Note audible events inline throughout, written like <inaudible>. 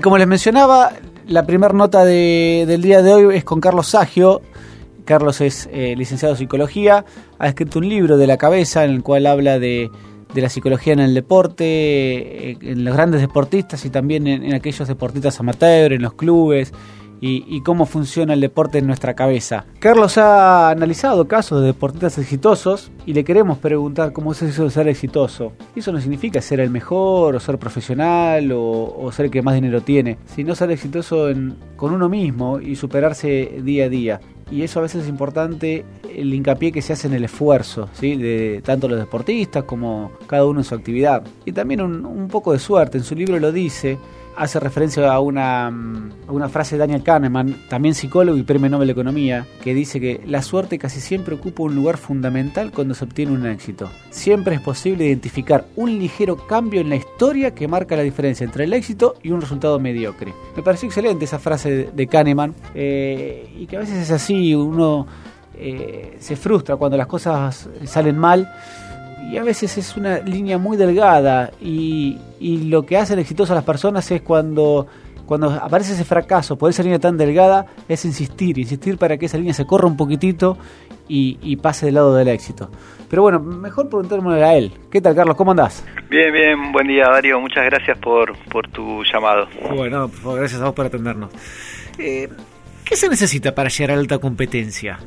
Y como les mencionaba, la primera nota del día de hoy es con Carlos Sagio. Carlos es eh, licenciado en psicología, ha escrito un libro de la cabeza en el cual habla de, la psicología en el deporte, eh, en los grandes deportistas y también en, aquellos deportistas amateur, en los clubes, y, cómo funciona el deporte en nuestra cabeza. Carlos ha analizado casos de deportistas exitosos y le queremos preguntar cómo es eso de ser exitoso. eso no significa ser el mejor o ser profesional o, ser el que más dinero tiene, sino ser exitoso con uno mismo y superarse día a día y eso a veces es importante el hincapié que se hace en el esfuerzo, ¿sí? de tanto los deportistas como cada uno en su actividad. Y también un, un poco de suerte, en su libro lo dice, hace referencia a una, mm, una frase de Daniel Kahneman, también psicólogo y premio Nobel de Economía, que dice que la suerte casi siempre ocupa un lugar fundamental cuando se obtiene un éxito. Siempre es posible identificar un ligero cambio en la historia que marca la diferencia entre el éxito y un resultado mediocre. Me pareció excelente esa frase de Kahneman eh, y que a veces es así, uno eh, se frustra cuando las cosas salen mal y a veces es una línea muy delgada y, lo que hace exitoso a las personas es cuando, cuando aparece ese fracaso por esa línea tan delgada, es insistir, insistir para que esa línea se corra un poquitito y, pase del lado del éxito. Pero bueno, mejor preguntémosle a él. ¿Qué tal, Carlos? ¿Cómo andás? Bien, bien. Buen día, Darío. Muchas gracias por, por tu llamado. Bueno, gracias a vos por atendernos. Eh, ¿Qué se necesita para llegar a alta competencia?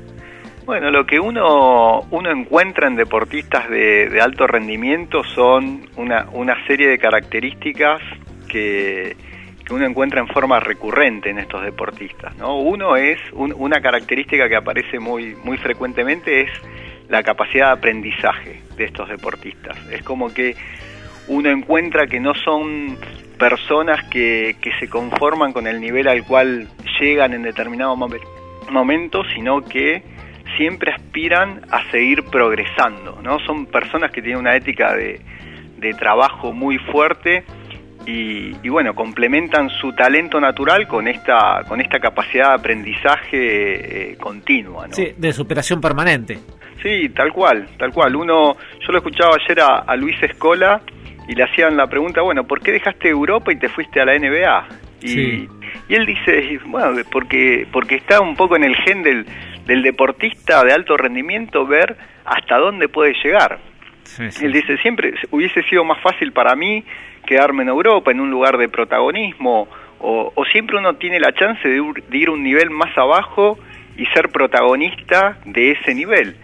Bueno, lo que uno, uno encuentra en deportistas de, alto rendimiento son una, una serie de características que, uno encuentra en forma recurrente en estos deportistas. ¿no? Uno es, una característica que aparece muy, muy frecuentemente es la capacidad de aprendizaje de estos deportistas. Es como que uno encuentra que no son personas que, que se conforman con el nivel al cual llegan en determinado momento, sino que siempre aspiran a seguir progresando, ¿no? Son personas que tienen una ética de, trabajo muy fuerte y, bueno, complementan su talento natural con esta, con esta capacidad de aprendizaje eh, continua, ¿no? Sí, de superación permanente. Sí, tal cual, tal cual. Uno, yo lo escuchaba ayer a, Luis Escola y le hacían la pregunta, bueno, ¿por qué dejaste Europa y te fuiste a la NBA? Y, y él dice, bueno, porque, porque está un poco en el gen del, del deportista de alto rendimiento ver hasta dónde puede llegar. Él dice, siempre hubiese sido más fácil para mí quedarme en Europa, en un lugar de protagonismo, o, siempre uno tiene la chance de, ir un nivel más abajo y ser protagonista de ese nivel.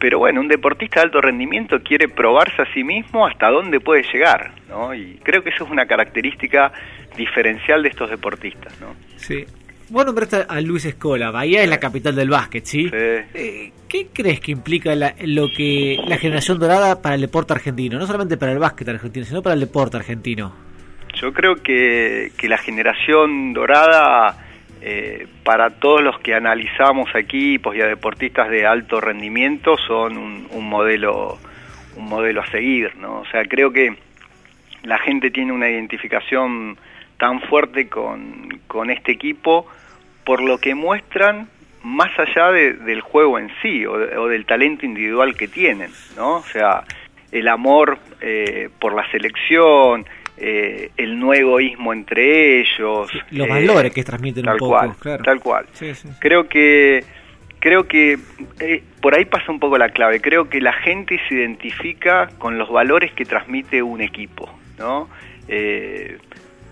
Pero bueno, un deportista de alto rendimiento quiere probarse a sí mismo hasta dónde puede llegar, ¿no? Y creo que eso es una característica diferencial de estos deportistas, ¿no? Sí, Vos nombraste a Luis Escola, Bahía es la capital del básquet, ¿sí? Eh, ¿Qué crees que implica lo que la generación dorada para el deporte argentino? No solamente para el básquet argentino, sino para el deporte argentino. Yo creo que, la generación dorada, eh, para todos los que analizamos equipos y a deportistas de alto rendimiento, son un, modelo un modelo a seguir, ¿no? O sea, creo que la gente tiene una identificación tan fuerte con, con este equipo por lo que muestran más allá del juego en sí o, del talento individual que tienen, ¿no? O sea, el amor eh, por la selección, eh, el no egoísmo entre ellos. Los valores que transmiten un poco, cual, Tal cual. Creo que creo que eh, por ahí pasa un poco la clave. Creo que la gente se identifica con los valores que transmite un equipo, ¿no?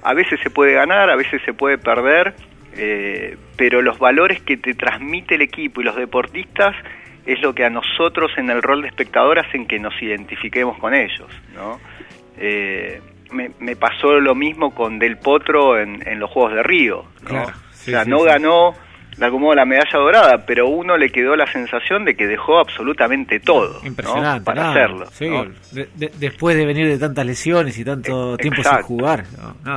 A veces se puede ganar, a veces se puede perder, eh, pero los valores que te transmite el equipo y los deportistas es lo que a nosotros en el rol de espectador hacen que nos identifiquemos con ellos, ¿no? Eh, me, pasó lo mismo con Del Potro en, los Juegos de Río, ¿no? o sea, no ganó de algún modo la medalla dorada, pero uno le quedó la sensación de que dejó absolutamente todo Impresionante, para hacerlo. después de venir de tantas lesiones y tanto tiempo sin jugar.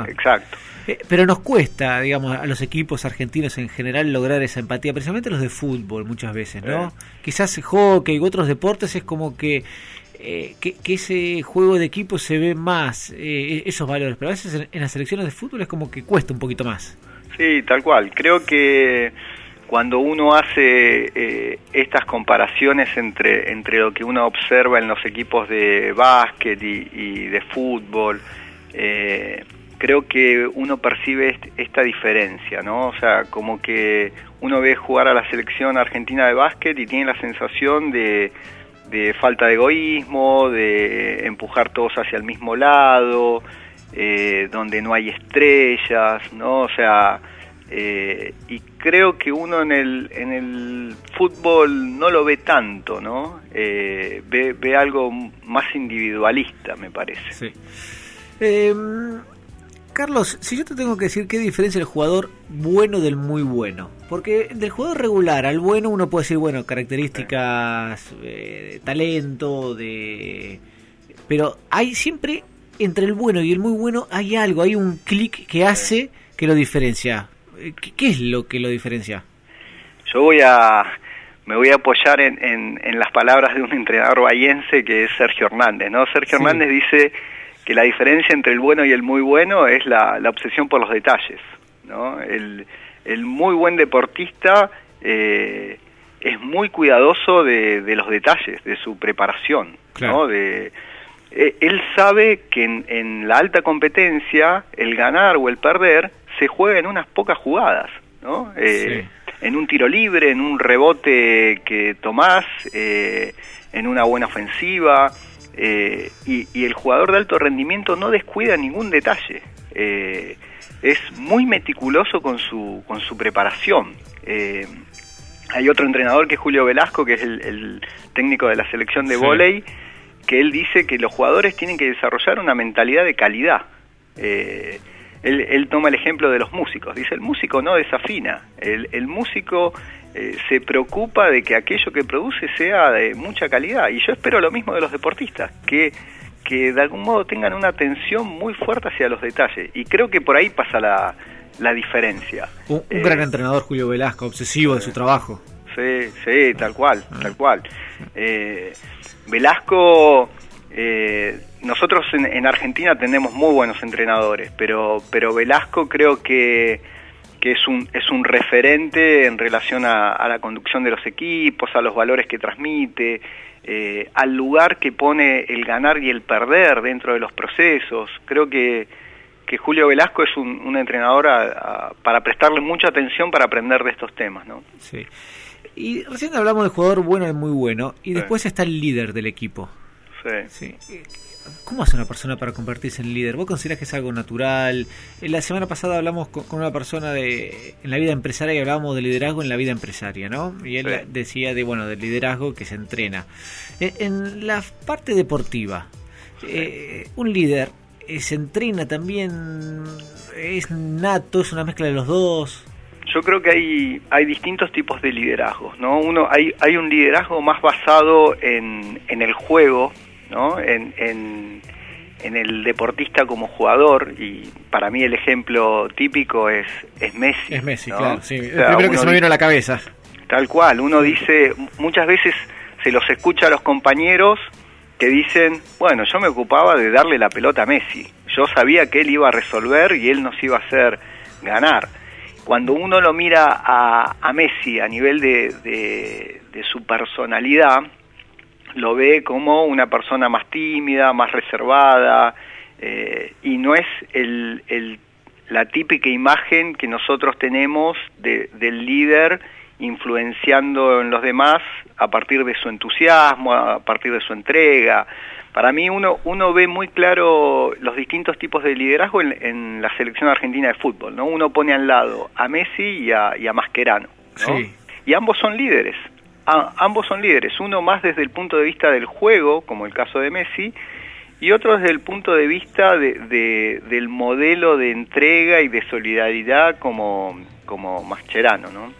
Exacto. Eh, pero nos cuesta, digamos, a los equipos argentinos en general lograr esa empatía, precisamente los de fútbol muchas veces, ¿no? Quizás hockey y otros deportes es como que, eh, que, ese juego de equipo se ve más, eh, esos valores, pero a veces en, las selecciones de fútbol es como que cuesta un poquito más. Sí, tal cual. Creo que cuando uno hace estas comparaciones entre, entre lo que uno observa en los equipos de básquet y, y de fútbol, eh, creo que uno percibe esta diferencia, ¿no? O sea, como que uno ve jugar a la selección argentina de básquet y tiene la sensación de, de falta de egoísmo, de empujar todos hacia el mismo lado, eh, donde no hay estrellas, ¿no? O sea, eh, y creo que uno en el, en el fútbol no lo ve tanto, ¿no? Eh, ve, ve algo más individualista, me parece. Sí. Em, Carlos, si yo te tengo que decir qué diferencia el jugador bueno del muy bueno, porque del jugador regular al bueno uno puede decir, bueno, características, de talento, de... Pero hay siempre, entre el bueno y el muy bueno, hay algo, hay un clic que hace que lo diferencia. Eh, ¿Qué, es lo que lo diferencia? Yo voy a... Me voy a apoyar en, en, las palabras de un entrenador bahiense que es Sergio Hernández, ¿no? Sergio Hernández dice que la diferencia entre el bueno y el muy bueno es la, obsesión por los detalles. ¿no? El, muy buen deportista eh, es muy cuidadoso de, los detalles, de su preparación. ¿no? De, eh, él sabe que en, la alta competencia el ganar o el perder se juega en unas pocas jugadas. ¿no? Eh, en un tiro libre, en un rebote que tomás, en una buena ofensiva. Eh, y, el jugador de alto rendimiento no descuida ningún detalle. Eh, es muy meticuloso con su, con su preparación. Eh, hay otro entrenador que es Julio Velasco, que es el, técnico de la selección de sí. Que él dice que los jugadores tienen que desarrollar una mentalidad de calidad. Él, él, toma el ejemplo de los músicos. Dice, el músico no desafina. El, el músico eh, se preocupa de que aquello que produce sea de mucha calidad. Y yo espero lo mismo de los deportistas, que, que de algún modo tengan una atención muy fuerte hacia los detalles. Y creo que por ahí pasa la, la diferencia. Un, gran eh, entrenador, Julio Velasco, obsesivo de su trabajo. Sí, sí, tal cual, ah. tal cual. Eh, Velasco... nosotros en, en, Argentina tenemos muy buenos entrenadores, pero, pero Velasco creo que que es un, es un referente en relación a, la conducción de los equipos, a los valores que transmite, eh, al lugar que pone el ganar y el perder dentro de los procesos. Creo que, que Julio Velasco es un, entrenador para prestarle mucha atención para aprender de estos temas. ¿no? Sí. Y recién hablamos del jugador bueno y muy bueno, y después está el líder del equipo. Sí. sí. ¿Cómo hace una persona para convertirse en líder? ¿Vos considerás que es algo natural? En la semana pasada hablamos con, una persona de en la vida empresaria y hablábamos de liderazgo en la vida empresaria, ¿no? Y él decía de bueno del liderazgo que se entrena. Eh, en, la parte deportiva, eh, un líder eh, se entrena también, es nato, es una mezcla de los dos. Yo creo que hay, hay distintos tipos de liderazgos, ¿no? Uno, hay, hay un liderazgo más basado en, en el juego, ¿no? En, en, el deportista como jugador, y para mí el ejemplo típico es, es Messi. Es Messi, claro, sí. el primero que se me vino a la cabeza. Tal cual, uno dice, muchas veces se los escucha a los compañeros que dicen, bueno, yo me ocupaba de darle la pelota a Messi, yo sabía que él iba a resolver y él nos iba a hacer ganar. Cuando uno lo mira a, a Messi a nivel de, de su personalidad, lo ve como una persona más tímida, más reservada, eh, y no es el, la típica imagen que nosotros tenemos de, del líder influenciando en los demás a partir de su entusiasmo, a partir de su entrega. Para mí uno, uno ve muy claro los distintos tipos de liderazgo en, la selección argentina de fútbol. ¿no? Uno pone al lado a Messi y a, y a Mascherano. ¿no? Y ambos son líderes ambos son líderes, uno más desde el punto de vista del juego, como el caso de Messi, y otro desde el punto de vista de, del modelo de entrega y de solidaridad como, como Mascherano, ¿no?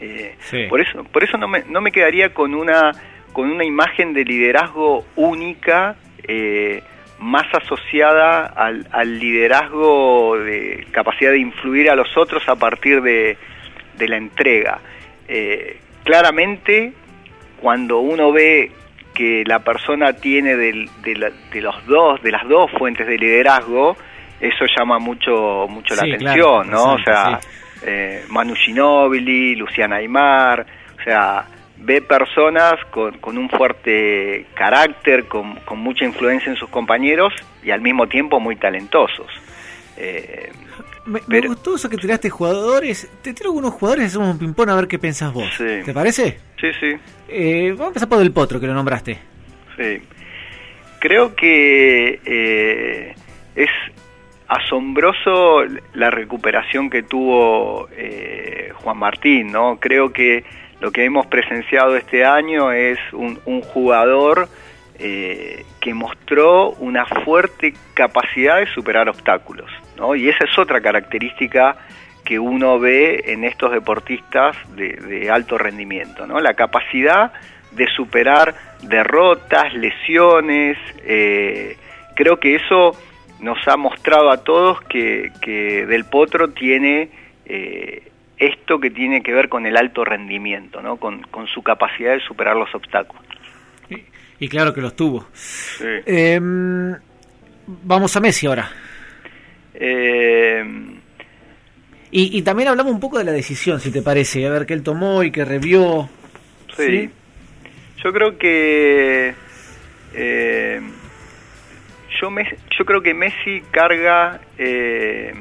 Eh, por eso, por eso no me, no me quedaría con una, con una imagen de liderazgo única, eh, más asociada al, al, liderazgo de capacidad de influir a los otros a partir de, de la entrega. Eh, claramente cuando uno ve que la persona tiene de, los dos, de las dos fuentes de liderazgo, eso llama mucho, mucho la atención, ¿no? o sea, eh, Manu Ginóbili, Luciana Aymar, o sea, ve personas con, con un fuerte carácter, con, con, mucha influencia en sus compañeros y al mismo tiempo muy talentosos. Eh, me, me, gustó eso que tiraste jugadores. Te tiro algunos jugadores y hacemos un ping-pong a ver qué pensás vos. ¿Te parece? Sí, sí. Eh, vamos a empezar por Del Potro, que lo nombraste. Sí. Creo que eh, es asombroso la recuperación que tuvo eh, Juan Martín, ¿no? Creo que lo que hemos presenciado este año es un, jugador eh, que mostró una fuerte capacidad de superar obstáculos, ¿no? Y esa es otra característica que uno ve en estos deportistas de, alto rendimiento, ¿no? La capacidad de superar derrotas, lesiones, eh, creo que eso nos ha mostrado a todos que, que Del Potro tiene eh, esto que tiene que ver con el alto rendimiento, ¿no? con, con su capacidad de superar los obstáculos. Y, y claro que los tuvo. Sí. Eh, vamos a Messi ahora. Eh, y, y, también hablamos un poco de la decisión, si te parece, a ver qué él tomó y qué revió. Sí. ¿sí? Yo creo que eh, yo, me, yo creo que Messi carga eh,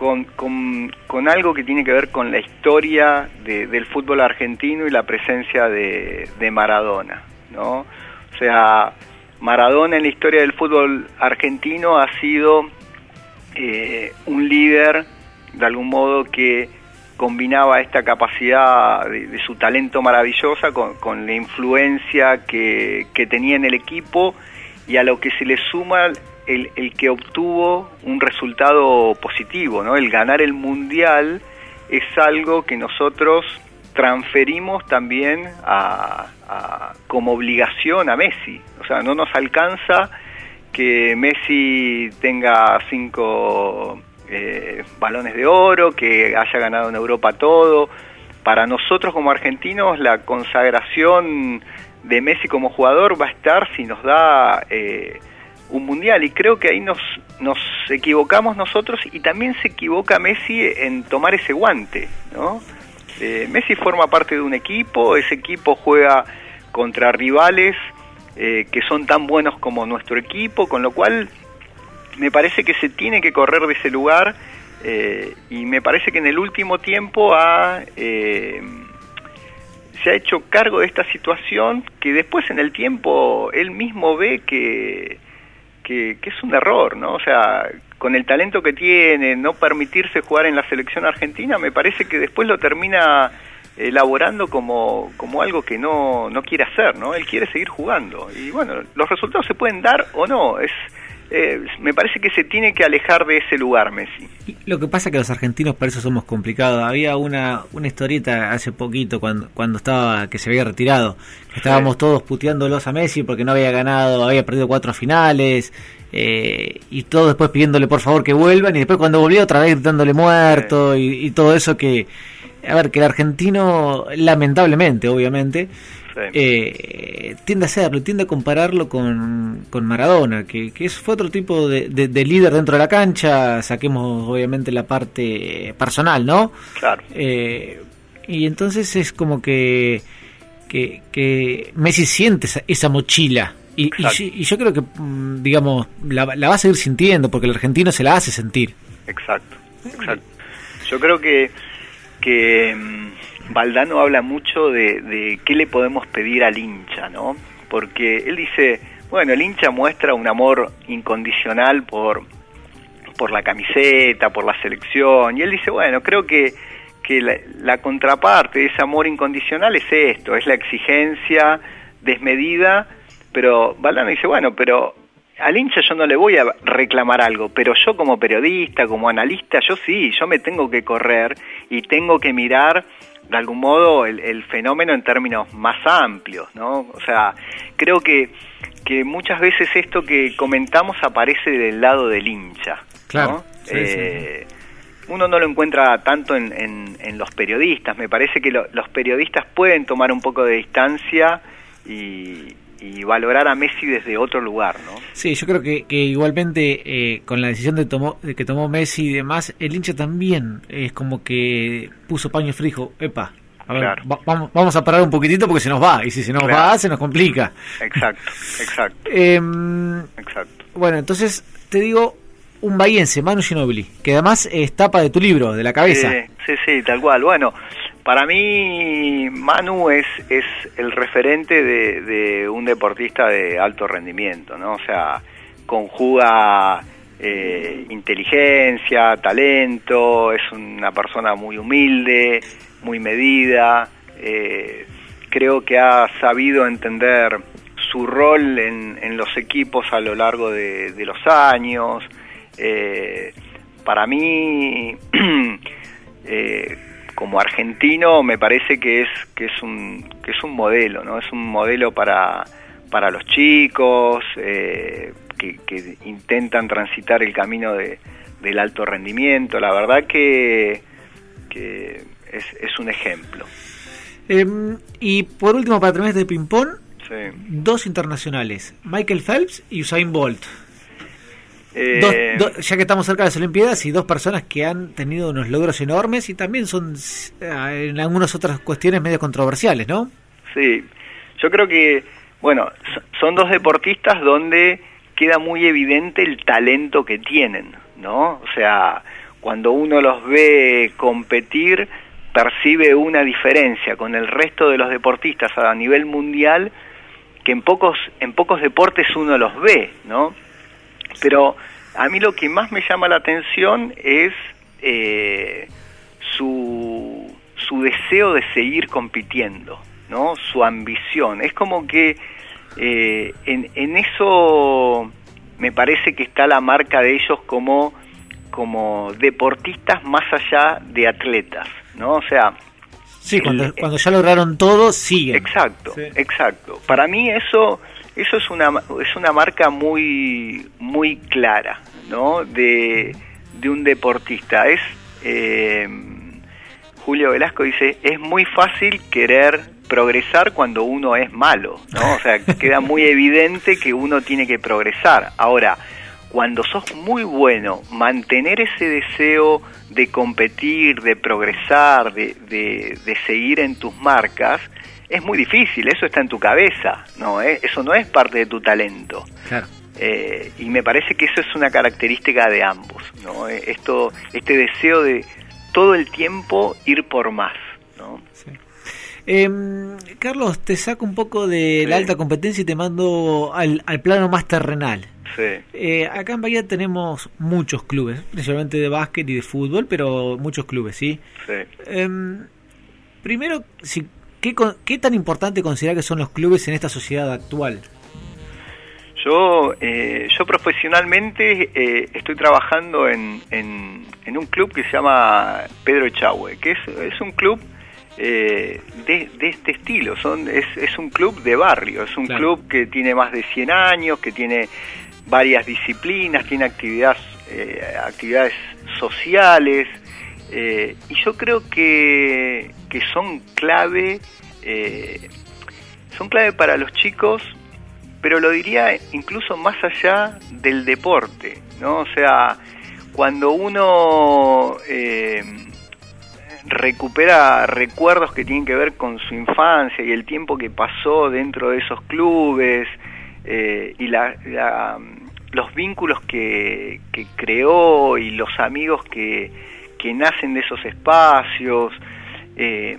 con, con, con, algo que tiene que ver con la historia de, del fútbol argentino y la presencia de, de, Maradona, ¿no? O sea, Maradona en la historia del fútbol argentino ha sido eh, un líder, de algún modo, que combinaba esta capacidad de, su talento maravillosa con, con la influencia que, que, tenía en el equipo y a lo que se le suma el, que obtuvo un resultado positivo, ¿no? El ganar el mundial es algo que nosotros transferimos también a, a, como obligación a Messi. O sea, no nos alcanza que Messi tenga cinco eh, balones de oro, que haya ganado en Europa todo. Para nosotros como argentinos la consagración de Messi como jugador va a estar si nos da eh, un mundial y creo que ahí nos, nos equivocamos nosotros y también se equivoca Messi en tomar ese guante, ¿no? Eh, Messi forma parte de un equipo, ese equipo juega contra rivales eh, que son tan buenos como nuestro equipo, con lo cual me parece que se tiene que correr de ese lugar eh, y me parece que en el último tiempo ha, se ha hecho cargo de esta situación que después en el tiempo él mismo ve que, que, es un error, ¿no? O sea, con el talento que tiene, no permitirse jugar en la selección argentina, me parece que después lo termina elaborando como, como algo que no, no quiere hacer, ¿no? Él quiere seguir jugando. Y bueno, los resultados se pueden dar o no, es eh, me parece que se tiene que alejar de ese lugar Messi. Lo que pasa es que los argentinos por eso somos complicados. Había una, una historieta hace poquito cuando, cuando estaba que se había retirado. Estábamos sí. todos puteándolos a Messi porque no había ganado, había perdido cuatro finales. Eh, y todos después pidiéndole por favor que vuelvan y después cuando volvió otra vez gritándole muerto sí. y, y todo eso que a ver que el argentino lamentablemente obviamente Sí. Eh, tiende a hacerlo, tiende a compararlo con, con Maradona, que, que fue otro tipo de, de, de, líder dentro de la cancha, saquemos obviamente la parte personal, ¿no? Claro. Eh, y entonces es como que, que, que Messi siente esa, esa mochila. Y, y, y, yo creo que, mm, digamos, la, la, va a seguir sintiendo, porque el argentino se la hace sentir. Exacto, exacto. Yo creo que, que mm, Valdano habla mucho de, qué le podemos pedir al hincha, ¿no? Porque él dice, bueno, el hincha muestra un amor incondicional por, por la camiseta, por la selección, y él dice, bueno, creo que, que la, la contraparte de ese amor incondicional es esto, es la exigencia desmedida, pero Valdano dice, bueno, pero al hincha yo no le voy a reclamar algo, pero yo como periodista, como analista, yo sí, yo me tengo que correr y tengo que mirar de algún modo el, el, fenómeno en términos más amplios, ¿no? O sea, creo que, que muchas veces esto que comentamos aparece del lado del hincha, claro, ¿no? Sí, eh, sí. Uno no lo encuentra tanto en, en, en los periodistas, me parece que lo, los periodistas pueden tomar un poco de distancia y, y valorar a Messi desde otro lugar, ¿no? Sí, yo creo que, que igualmente eh, con la decisión de, tomó, de que tomó Messi y demás, el hincha también es como que puso paño frijo, epa, a ver, claro. va, vamos, vamos a parar un poquitito porque se nos va, y si se nos claro. va, se nos complica. Exacto, exacto. eh, exacto. Bueno, entonces te digo, un bahiense, Manu Ginobili, que además es tapa de tu libro, de la cabeza. Sí, sí, tal cual. Bueno, para mí Manu es, es el referente de, un deportista de alto rendimiento, ¿no? O sea, conjuga eh, inteligencia, talento, es una persona muy humilde, muy medida, eh, creo que ha sabido entender su rol en, los equipos a lo largo de, los años. Eh, para mí, <clears throat> como argentino, me parece que es que es un que es un modelo, no es un modelo para para los chicos eh, que, intentan transitar el camino de, del alto rendimiento. La verdad que, que es, es un ejemplo. Em, y por último, para terminar este ping-pong, dos internacionales, Michael Phelps y Usain Bolt. Eh, ya que estamos cerca de las Olimpiadas y dos personas que han tenido unos logros enormes y también son eh, en algunas otras cuestiones medio controversiales, ¿no? Sí, yo creo que, bueno, son dos deportistas donde queda muy evidente el talento que tienen, ¿no? O sea, cuando uno los ve competir, percibe una diferencia con el resto de los deportistas a nivel mundial que en pocos, en pocos deportes uno los ve, ¿no? Pero a mí lo que más me llama la atención es eh, su, su deseo de seguir compitiendo, ¿no? Su ambición. Es como que eh, en, en eso me parece que está la marca de ellos como, como deportistas más allá de atletas, ¿no? O sea, Sí, cuando, cuando ya lograron todo, siguen. Exacto, exacto. Para mí eso eso es una es una marca muy muy clara, ¿no? De, de un deportista. Es eh, Julio Velasco dice es muy fácil querer progresar cuando uno es malo, ¿no? O sea, <laughs> queda muy evidente que uno tiene que progresar. Ahora, cuando sos muy bueno, mantener ese deseo de competir, de progresar, de, de, seguir en tus marcas, es muy difícil, eso está en tu cabeza, ¿no? ¿Eh? Eso no es parte de tu talento. Eh, y me parece que eso es una característica de ambos, ¿no? Eh, esto, este deseo de todo el tiempo ir por más, ¿no? Em, Carlos, te saco un poco de la alta competencia y te mando al, al plano más terrenal. Eh, acá en Bahía tenemos muchos clubes, principalmente de básquet y de fútbol, pero muchos clubes, ¿sí? Em, primero, si, ¿qué, ¿qué tan importante considera que son los clubes en esta sociedad actual? Yo, eh, yo profesionalmente eh, estoy trabajando en, en, un club que se llama Pedro Echagüe, que es, es un club de, de, este estilo. Son, es, es, un club de barrio, es un club que tiene más de 100 años, que tiene varias disciplinas, tiene actividades, eh, actividades sociales, eh, y yo creo que, que son clave, eh, son clave para los chicos, pero lo diría incluso más allá del deporte, ¿no? O sea, cuando uno recupera recuerdos que tienen que ver con su infancia y el tiempo que pasó dentro de esos clubes, y la, los vínculos que, que creó y los amigos que, que nacen de esos espacios. Eh,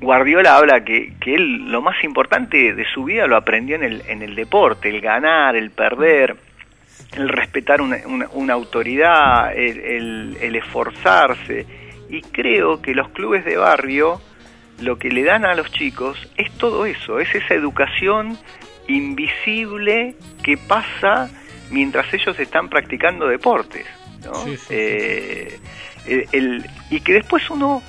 Guardiola habla que, que, él lo más importante de su vida lo aprendió en el, en el deporte, el ganar, el perder, el respetar una, una, autoridad, el, el, esforzarse. Y creo que los clubes de barrio lo que le dan a los chicos es todo eso, es esa educación invisible que pasa mientras ellos están practicando deportes. Eh, y que después uno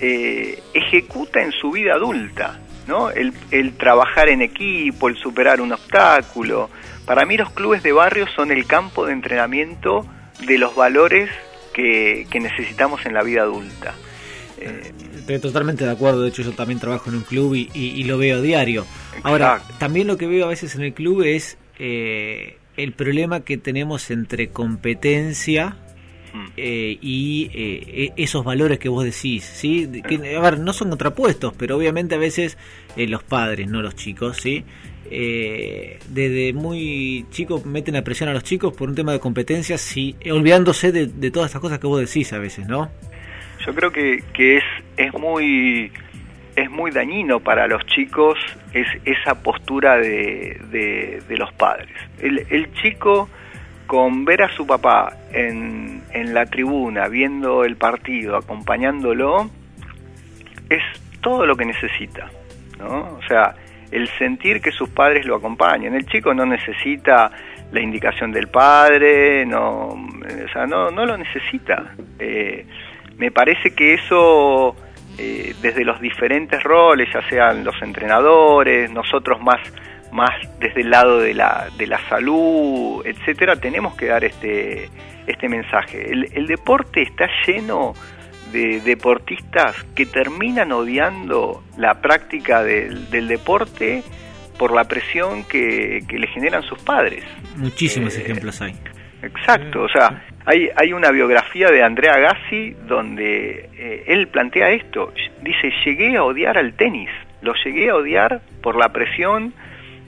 eh, ejecuta en su vida adulta, ¿no? El, trabajar en equipo, el superar un obstáculo. Para mí los clubes de barrio son el campo de entrenamiento de los valores que, necesitamos en la vida adulta. Eh, Estoy totalmente de acuerdo, de hecho yo también trabajo en un club y, lo veo diario. Ahora, también lo que veo a veces en el club es el problema que tenemos entre competencia eh, y eh, e-, esos valores que vos decís, ¿sí? Que, a ver, no son contrapuestos, pero obviamente a veces eh, los padres, no los chicos, ¿sí? eh, desde muy chico meten la presión a los chicos por un tema de competencias y olvidándose de, todas estas cosas que vos decís a veces, ¿no? Yo creo que, que es, es muy es muy dañino para los chicos es esa postura de, de, los padres. El, el, chico con ver a su papá en, en la tribuna, viendo el partido, acompañándolo, es todo lo que necesita, ¿no? O sea, el sentir que sus padres lo acompañan. El chico no necesita la indicación del padre, no, o sea, no, no lo necesita. Eh, me parece que eso, eh, desde los diferentes roles, ya sean los entrenadores, nosotros más, más desde el lado de la, de la salud, etcétera, tenemos que dar este, este mensaje. El, el deporte está lleno de deportistas que terminan odiando la práctica del, deporte por la presión que, le generan sus padres. Muchísimos eh, ejemplos hay. Exacto, o sea, hay, hay una biografía de Andrea Gassi donde eh, él plantea esto, dice, llegué a odiar al tenis, lo llegué a odiar por la presión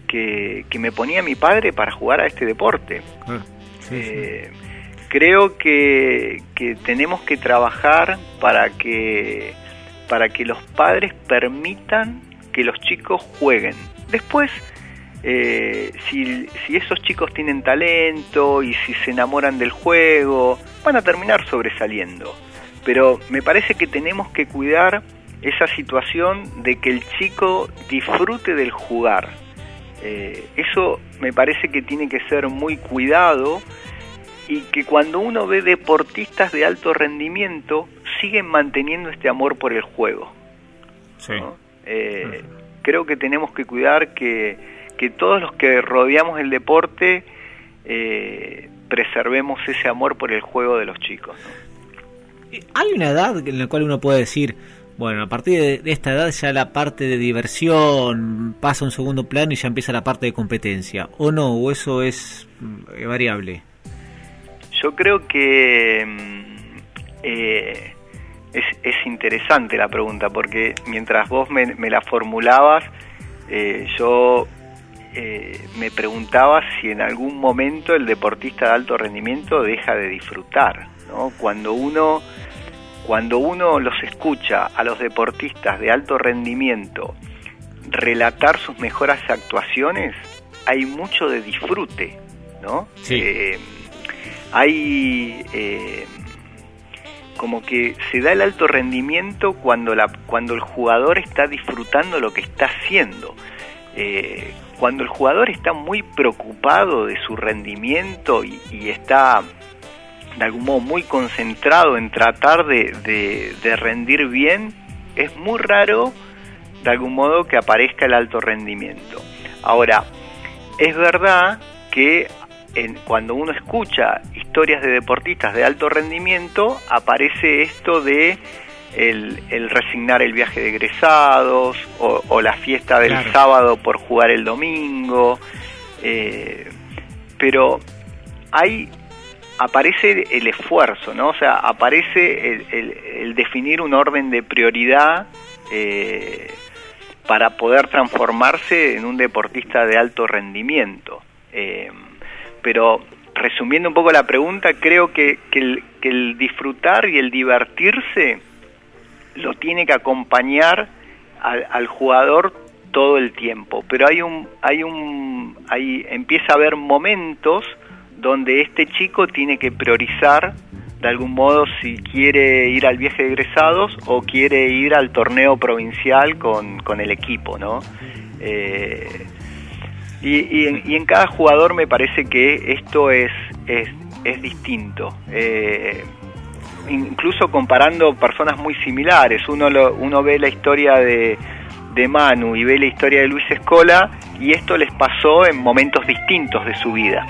que, que me ponía mi padre para jugar a este deporte. Ah, eh, creo que, tenemos que trabajar para que, para que los padres permitan que los chicos jueguen. Después, eh, si, si, esos chicos tienen talento y si se enamoran del juego, van a terminar sobresaliendo. Pero me parece que tenemos que cuidar esa situación de que el chico disfrute del jugar. Eh, eso me parece que tiene que ser muy cuidado y que cuando uno ve deportistas de alto rendimiento siguen manteniendo este amor por el juego. Eh, creo que tenemos que cuidar que, que, todos los que rodeamos el deporte eh, preservemos ese amor por el juego de los chicos. ¿Hay una edad en la cual uno puede decir, bueno, a partir de, esta edad ya la parte de diversión pasa a un segundo plano y ya empieza la parte de competencia? ¿O no? ¿O eso es mm, variable? Yo creo que mm, eh, es, interesante la pregunta, porque mientras vos me, la formulabas, eh, yo eh, me preguntaba si en algún momento el deportista de alto rendimiento deja de disfrutar, ¿no? Cuando uno, cuando uno los escucha a los deportistas de alto rendimiento relatar sus mejores actuaciones, hay mucho de disfrute, ¿no? Sí hay eh, como que se da el alto rendimiento cuando, la, cuando el jugador está disfrutando lo que está haciendo. Eh, cuando el jugador está muy preocupado de su rendimiento y, está de algún modo muy concentrado en tratar de, de rendir bien, es muy raro de algún modo que aparezca el alto rendimiento. Ahora, es verdad que cuando uno escucha historias de deportistas de alto rendimiento, aparece esto de el, resignar el viaje de egresados o, la fiesta del sábado por jugar el domingo. Eh, pero ahí aparece el esfuerzo, ¿no? O sea, aparece el, definir un orden de prioridad eh, para poder transformarse en un deportista de alto rendimiento. Eh, pero resumiendo un poco la pregunta, creo que, el, disfrutar y el divertirse lo tiene que acompañar al, jugador todo el tiempo, pero hay un, hay un, hay, empieza a haber momentos donde este chico tiene que priorizar de algún modo si quiere ir al viaje de egresados o quiere ir al torneo provincial con, con el equipo, ¿no? Eh, y, en, cada jugador me parece que esto es, es, es distinto. Eh, incluso comparando personas muy similares, uno, lo, uno ve la historia de, de Manu y ve la historia de Luis Escola y esto les pasó en momentos distintos de su vida.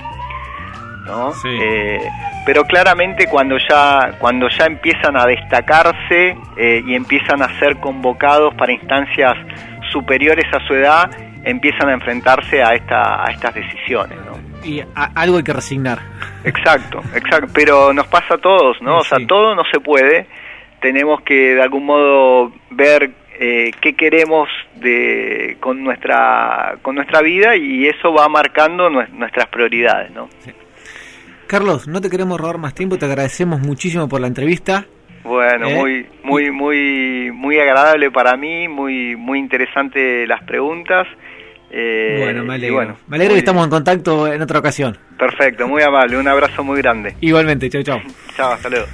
¿No? Eh, pero claramente cuando ya, cuando ya empiezan a destacarse eh, y empiezan a ser convocados para instancias superiores a su edad, empiezan a enfrentarse a, esta, a estas decisiones. ¿no? Y algo hay que resignar. Exacto, exacto, pero nos pasa a todos, ¿no? O sea, todo no se puede, tenemos que de algún modo ver eh, qué queremos de, con, nuestra, con nuestra vida y eso va marcando nuestras prioridades. ¿no? Carlos, no te queremos robar más tiempo, te agradecemos muchísimo por la entrevista. Bueno, ¿Eh? muy, muy, muy, muy agradable para mí, muy, muy interesante las preguntas. Eh, bueno, me alegro. me alegro que estamos en contacto en otra ocasión. Perfecto, muy amable, un abrazo muy grande. Igualmente, chao, chao. <laughs> chao, hasta luego.